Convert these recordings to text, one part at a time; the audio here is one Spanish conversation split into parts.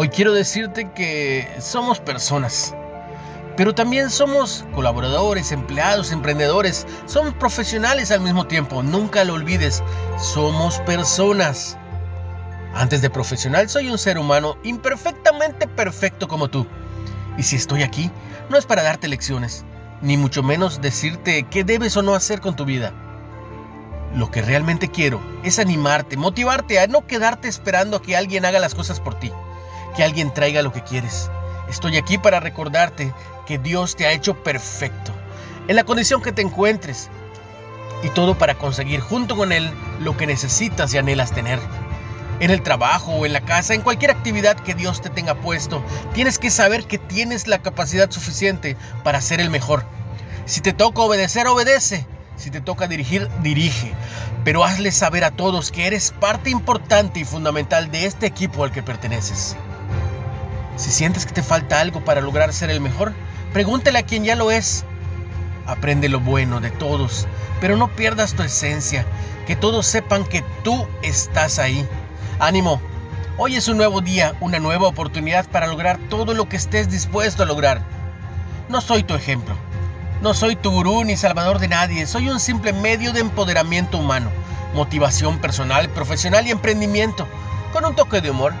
Hoy quiero decirte que somos personas, pero también somos colaboradores, empleados, emprendedores, somos profesionales al mismo tiempo. Nunca lo olvides, somos personas. Antes de profesional soy un ser humano imperfectamente perfecto como tú. Y si estoy aquí, no es para darte lecciones, ni mucho menos decirte qué debes o no hacer con tu vida. Lo que realmente quiero es animarte, motivarte a no quedarte esperando a que alguien haga las cosas por ti que alguien traiga lo que quieres. Estoy aquí para recordarte que Dios te ha hecho perfecto, en la condición que te encuentres, y todo para conseguir junto con Él lo que necesitas y anhelas tener. En el trabajo o en la casa, en cualquier actividad que Dios te tenga puesto, tienes que saber que tienes la capacidad suficiente para ser el mejor. Si te toca obedecer, obedece. Si te toca dirigir, dirige. Pero hazle saber a todos que eres parte importante y fundamental de este equipo al que perteneces. Si sientes que te falta algo para lograr ser el mejor, pregúntale a quien ya lo es. Aprende lo bueno de todos, pero no pierdas tu esencia. Que todos sepan que tú estás ahí. Ánimo. Hoy es un nuevo día, una nueva oportunidad para lograr todo lo que estés dispuesto a lograr. No soy tu ejemplo. No soy tu gurú ni salvador de nadie. Soy un simple medio de empoderamiento humano, motivación personal, profesional y emprendimiento, con un toque de humor.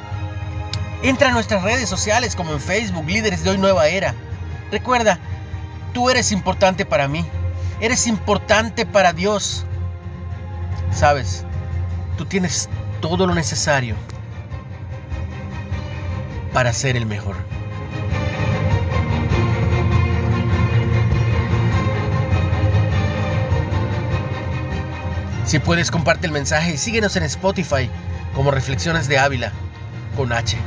Entra a nuestras redes sociales como en Facebook, Líderes de Hoy Nueva Era. Recuerda, tú eres importante para mí. Eres importante para Dios. Sabes, tú tienes todo lo necesario para ser el mejor. Si puedes, comparte el mensaje y síguenos en Spotify como Reflexiones de Ávila con H.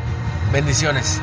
Bendiciones.